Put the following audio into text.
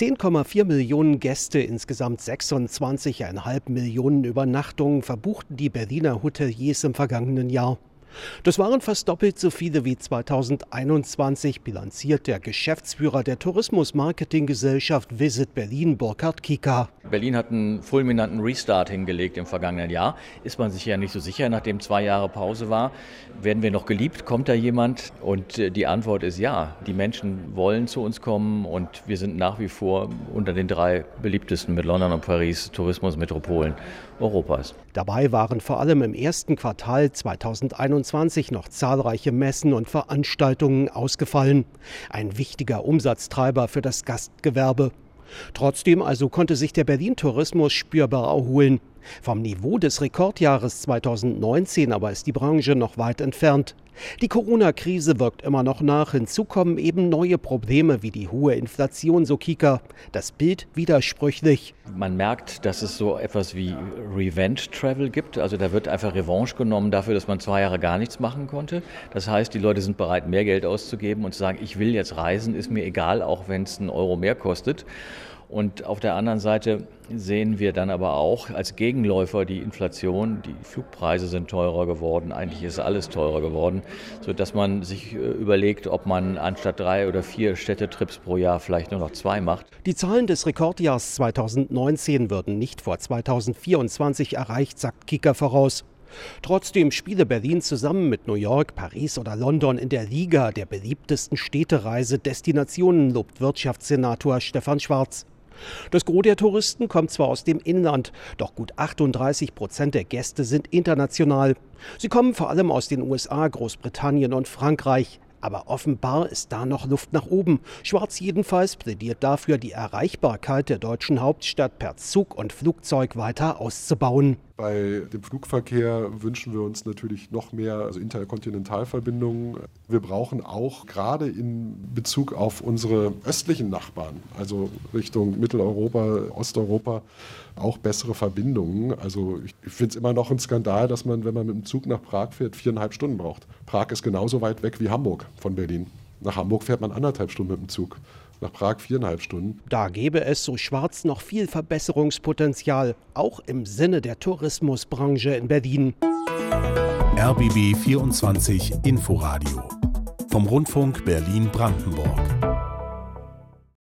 10,4 Millionen Gäste, insgesamt 26,5 Millionen Übernachtungen verbuchten die Berliner Hoteliers im vergangenen Jahr. Das waren fast doppelt so viele wie 2021, bilanziert der Geschäftsführer der Tourismusmarketinggesellschaft Visit Berlin, Burkhard Kika. Berlin hat einen fulminanten Restart hingelegt im vergangenen Jahr. Ist man sich ja nicht so sicher, nachdem zwei Jahre Pause war. Werden wir noch geliebt? Kommt da jemand? Und äh, die Antwort ist ja. Die Menschen wollen zu uns kommen und wir sind nach wie vor unter den drei beliebtesten mit London und Paris Tourismusmetropolen Europas. Dabei waren vor allem im ersten Quartal 2021 noch zahlreiche Messen und Veranstaltungen ausgefallen. Ein wichtiger Umsatztreiber für das Gastgewerbe. Trotzdem also konnte sich der Berlin-Tourismus spürbar erholen. Vom Niveau des Rekordjahres 2019 aber ist die Branche noch weit entfernt. Die Corona-Krise wirkt immer noch nach. Hinzu kommen eben neue Probleme wie die hohe Inflation, so Kika. Das Bild widersprüchlich. Man merkt, dass es so etwas wie Revenge Travel gibt. Also da wird einfach Revanche genommen dafür, dass man zwei Jahre gar nichts machen konnte. Das heißt, die Leute sind bereit, mehr Geld auszugeben und zu sagen, ich will jetzt reisen, ist mir egal, auch wenn es einen Euro mehr kostet. Und auf der anderen Seite sehen wir dann aber auch als Gegenläufer die Inflation. Die Flugpreise sind teurer geworden. Eigentlich ist alles teurer geworden, sodass man sich äh, überlegt, ob man anstatt drei oder vier Städtetrips pro Jahr vielleicht nur noch zwei macht. Die Zahlen des Rekordjahrs 2019 würden nicht vor 2024 erreicht, sagt Kika voraus. Trotzdem spiele Berlin zusammen mit New York, Paris oder London in der Liga der beliebtesten Städtereise-Destinationen, lobt Wirtschaftssenator Stefan Schwarz. Das Gros der Touristen kommt zwar aus dem Inland, doch gut 38 Prozent der Gäste sind international. Sie kommen vor allem aus den USA, Großbritannien und Frankreich. Aber offenbar ist da noch Luft nach oben. Schwarz jedenfalls plädiert dafür, die Erreichbarkeit der deutschen Hauptstadt per Zug und Flugzeug weiter auszubauen. Bei dem Flugverkehr wünschen wir uns natürlich noch mehr also Interkontinentalverbindungen. Wir brauchen auch gerade in Bezug auf unsere östlichen Nachbarn, also Richtung Mitteleuropa, Osteuropa, auch bessere Verbindungen. Also ich, ich finde es immer noch ein Skandal, dass man, wenn man mit dem Zug nach Prag fährt, viereinhalb Stunden braucht. Prag ist genauso weit weg wie Hamburg von Berlin. Nach Hamburg fährt man anderthalb Stunden mit dem Zug nach Prag viereinhalb Stunden. Da gäbe es, so schwarz, noch viel Verbesserungspotenzial, auch im Sinne der Tourismusbranche in Berlin. RBB 24 Inforadio vom Rundfunk Berlin-Brandenburg.